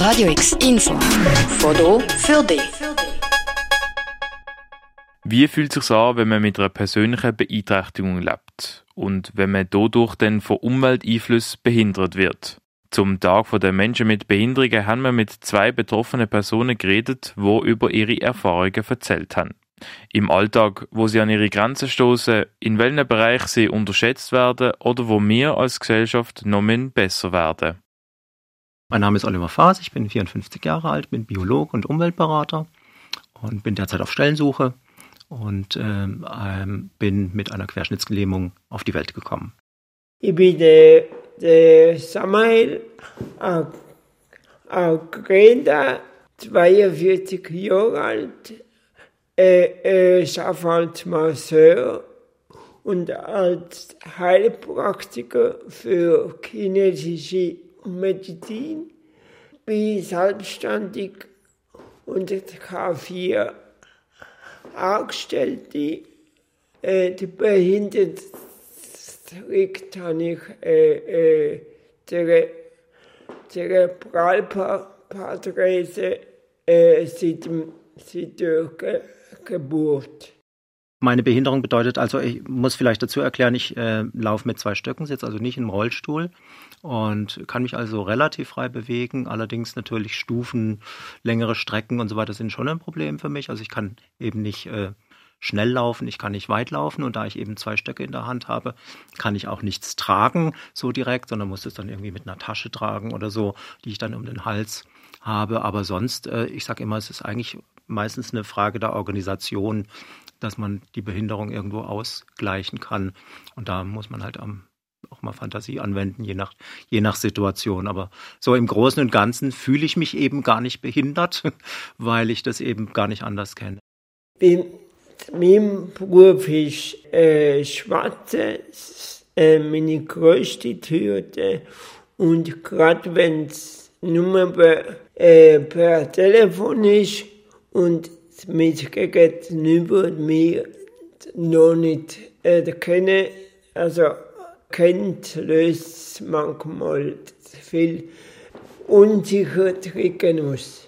Radio X Info. Foto für dich. Wie fühlt es sich an, wenn man mit einer persönlichen Beeinträchtigung lebt und wenn man dadurch dann von Umwelteinflüssen behindert wird? Zum Tag der Menschen mit Behinderungen haben wir mit zwei betroffenen Personen geredet, wo über ihre Erfahrungen erzählt haben. Im Alltag, wo sie an ihre Grenzen stoßen, in welchem Bereich sie unterschätzt werden oder wo wir als Gesellschaft noch besser werden. Mein Name ist Oliver Faas, ich bin 54 Jahre alt, bin Biologe und Umweltberater und bin derzeit auf Stellensuche und ähm, ähm, bin mit einer Querschnittsgelähmung auf die Welt gekommen. Ich bin der, der Samael Greta, 42 Jahre alt, äh, äh, als Masseur und als Heilpraktiker für chinesische Medizin, bin selbstständig und K4 Angestellte, äh, die Behindertenstrikt habe ich äh, äh, der Prallpatrese äh, seit, seit der Ge Geburt. Meine Behinderung bedeutet also, ich muss vielleicht dazu erklären, ich äh, laufe mit zwei Stöcken, sitze also nicht im Rollstuhl und kann mich also relativ frei bewegen. Allerdings natürlich Stufen, längere Strecken und so weiter sind schon ein Problem für mich. Also ich kann eben nicht äh, schnell laufen, ich kann nicht weit laufen und da ich eben zwei Stöcke in der Hand habe, kann ich auch nichts tragen so direkt, sondern muss es dann irgendwie mit einer Tasche tragen oder so, die ich dann um den Hals habe. Aber sonst, äh, ich sage immer, es ist eigentlich meistens eine Frage der Organisation dass man die Behinderung irgendwo ausgleichen kann. Und da muss man halt am auch mal Fantasie anwenden, je nach, je nach Situation. Aber so im Großen und Ganzen fühle ich mich eben gar nicht behindert, weil ich das eben gar nicht anders kenne. Bei meinem Beruf ist äh, Schwarze äh, meine größte Hürde. Und gerade wenn es nur per, äh, per Telefon ist und mit gegenüber mir noch nicht erkennen, also kennt, löst manchmal viel Unsicherheit aus.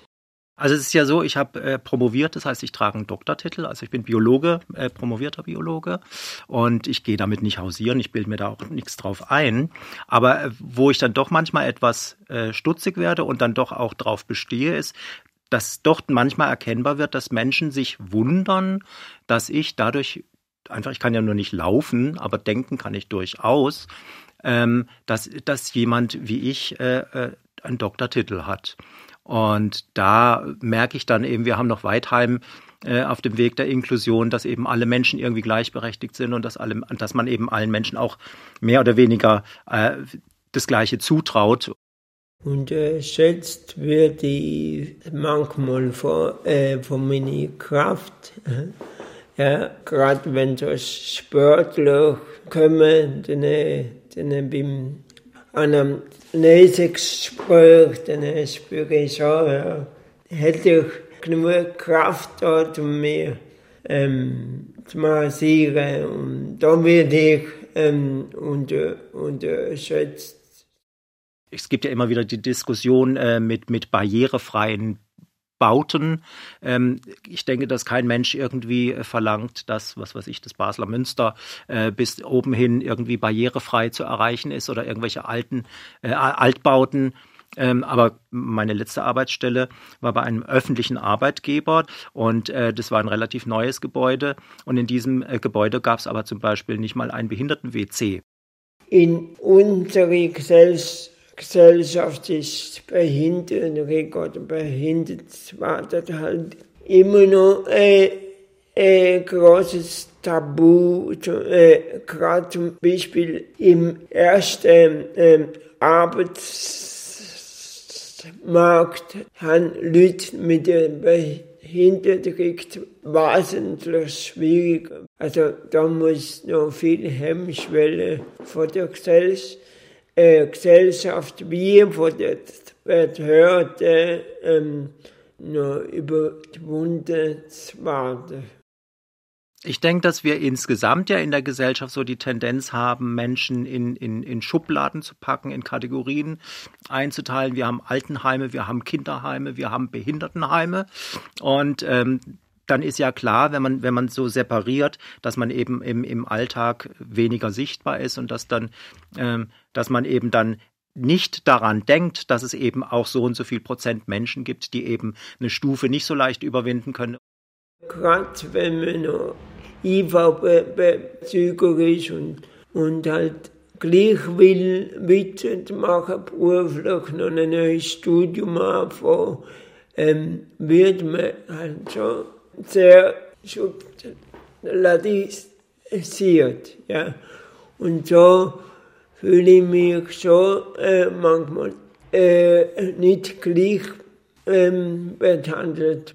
Also es ist ja so, ich habe äh, promoviert, das heißt, ich trage einen Doktortitel, also ich bin Biologe, äh, promovierter Biologe und ich gehe damit nicht hausieren, ich bilde mir da auch nichts drauf ein. Aber äh, wo ich dann doch manchmal etwas äh, stutzig werde und dann doch auch drauf bestehe, ist, dass dort manchmal erkennbar wird, dass Menschen sich wundern, dass ich dadurch einfach, ich kann ja nur nicht laufen, aber denken kann ich durchaus, ähm, dass, dass jemand wie ich äh, äh, einen Doktortitel hat. Und da merke ich dann eben, wir haben noch Weidheim äh, auf dem Weg der Inklusion, dass eben alle Menschen irgendwie gleichberechtigt sind und dass, alle, dass man eben allen Menschen auch mehr oder weniger äh, das Gleiche zutraut. Und äh, schätzt wird die manchmal von, äh, von meiner Kraft. Äh, ja, gerade wenn so Sportler kommen, dann, äh, dann beim einem Lesungsgespräch, dann spüre ich schon, ja, hätte ich genug Kraft dort, um mir ähm, zu massieren. Und da werde ich ähm, unter, unterschätzt es gibt ja immer wieder die Diskussion äh, mit, mit barrierefreien Bauten. Ähm, ich denke, dass kein Mensch irgendwie äh, verlangt, dass, was weiß ich, das Basler Münster äh, bis oben hin irgendwie barrierefrei zu erreichen ist oder irgendwelche alten äh, Altbauten. Ähm, aber meine letzte Arbeitsstelle war bei einem öffentlichen Arbeitgeber und äh, das war ein relativ neues Gebäude. Und in diesem äh, Gebäude gab es aber zum Beispiel nicht mal einen Behinderten-WC. In unserer Gesellschaft Gesellschaft ist Behindertenrecht oder Behindertenwarte halt immer noch ein, ein großes Tabu. Äh, Gerade zum Beispiel im ersten äh, Arbeitsmarkt haben Leute mit dem Behindertenrecht wahnsinnig schwierig. Also da muss noch viel Hemmschwelle vor der Gesellschaft äh, Gesellschaft wie von der Behörde ähm, noch überwunden zu werden. Ich denke, dass wir insgesamt ja in der Gesellschaft so die Tendenz haben, Menschen in, in, in Schubladen zu packen, in Kategorien einzuteilen. Wir haben Altenheime, wir haben Kinderheime, wir haben Behindertenheime. Und ähm, dann ist ja klar, wenn man, wenn man so separiert, dass man eben im, im Alltag weniger sichtbar ist und dass dann, ähm, dass man eben dann nicht daran denkt, dass es eben auch so und so viel Prozent Menschen gibt, die eben eine Stufe nicht so leicht überwinden können. Gerade wenn man noch IV-Bezüger ist und, und halt gleich will weitermachen, beruflich noch ein neues Studium anfangen, ähm, wird man halt schon sehr subtilisiert. Ja. Und so fühle ich mich schon äh, manchmal äh, nicht gleich ähm, behandelt.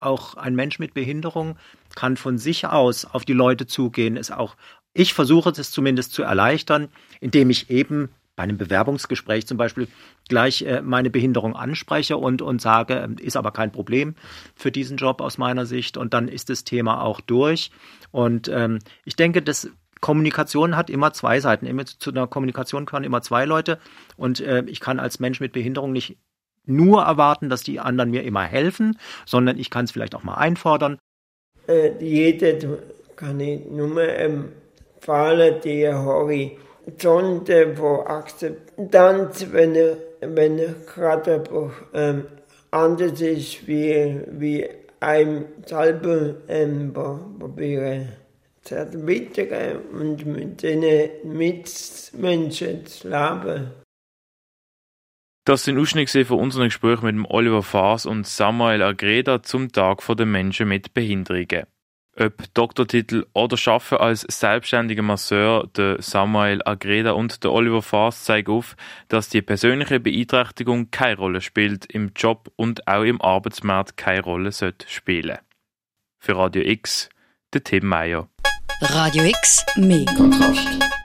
Auch ein Mensch mit Behinderung kann von sich aus auf die Leute zugehen. Ist auch, ich versuche es zumindest zu erleichtern, indem ich eben bei einem Bewerbungsgespräch zum Beispiel gleich äh, meine Behinderung anspreche und, und sage, äh, ist aber kein Problem für diesen Job aus meiner Sicht. Und dann ist das Thema auch durch. Und ähm, ich denke, dass Kommunikation hat immer zwei Seiten. Immer zu einer Kommunikation gehören immer zwei Leute. Und äh, ich kann als Mensch mit Behinderung nicht nur erwarten, dass die anderen mir immer helfen, sondern ich kann es vielleicht auch mal einfordern. Äh, jeder kann ich nur empfehlen, die Horizonte von Akzeptanz, wenn er, wenn er gerade ähm, anders ist, wie, wie einem selber ähm, probieren zu erweitern und mit den Mitmenschen zu leben. Das sind Ausschnitte von unserem Gespräch mit Oliver Faas und Samuel Agreda zum Tag der Menschen mit Behinderungen. Ob Doktortitel oder Schaffen als selbstständiger Masseur, der Samuel Agreda und der Oliver Faas zeigen auf, dass die persönliche Beeinträchtigung keine Rolle spielt im Job und auch im Arbeitsmarkt keine Rolle sollte spielen. Für Radio X, der Tim Meyer. Radio X, mehr Kontrast.